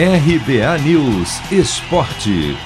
RBA News Esporte.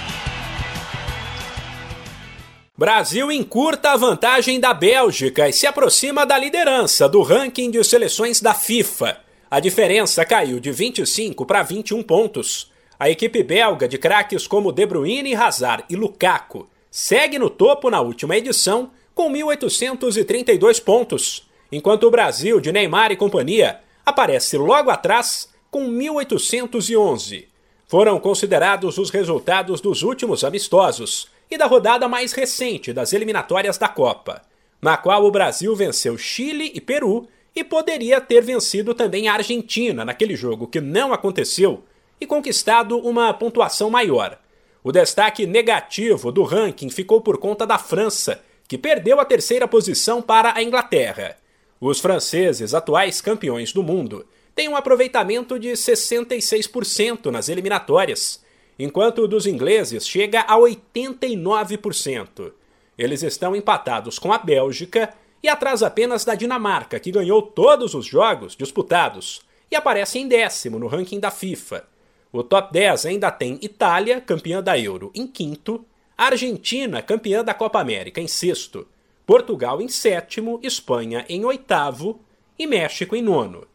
Brasil encurta a vantagem da Bélgica e se aproxima da liderança do ranking de seleções da FIFA. A diferença caiu de 25 para 21 pontos. A equipe belga de craques como De Bruyne, Hazard e Lukaku segue no topo na última edição com 1.832 pontos, enquanto o Brasil de Neymar e companhia aparece logo atrás com 1.811. Foram considerados os resultados dos últimos amistosos e da rodada mais recente das eliminatórias da Copa, na qual o Brasil venceu Chile e Peru e poderia ter vencido também a Argentina naquele jogo que não aconteceu e conquistado uma pontuação maior. O destaque negativo do ranking ficou por conta da França, que perdeu a terceira posição para a Inglaterra. Os franceses, atuais campeões do mundo, tem um aproveitamento de 66% nas eliminatórias, enquanto o dos ingleses chega a 89%. Eles estão empatados com a Bélgica e atrás apenas da Dinamarca, que ganhou todos os jogos disputados e aparece em décimo no ranking da FIFA. O top 10 ainda tem Itália, campeã da Euro, em quinto, Argentina, campeã da Copa América, em sexto, Portugal em sétimo, Espanha em oitavo e México em nono.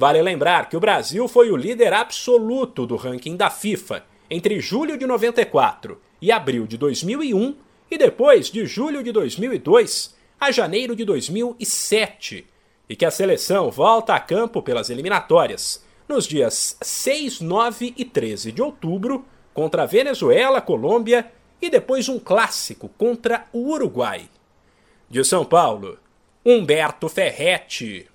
Vale lembrar que o Brasil foi o líder absoluto do ranking da FIFA entre julho de 94 e abril de 2001 e depois de julho de 2002 a janeiro de 2007, e que a seleção volta a campo pelas eliminatórias nos dias 6, 9 e 13 de outubro contra a Venezuela, Colômbia e depois um clássico contra o Uruguai. De São Paulo, Humberto Ferretti.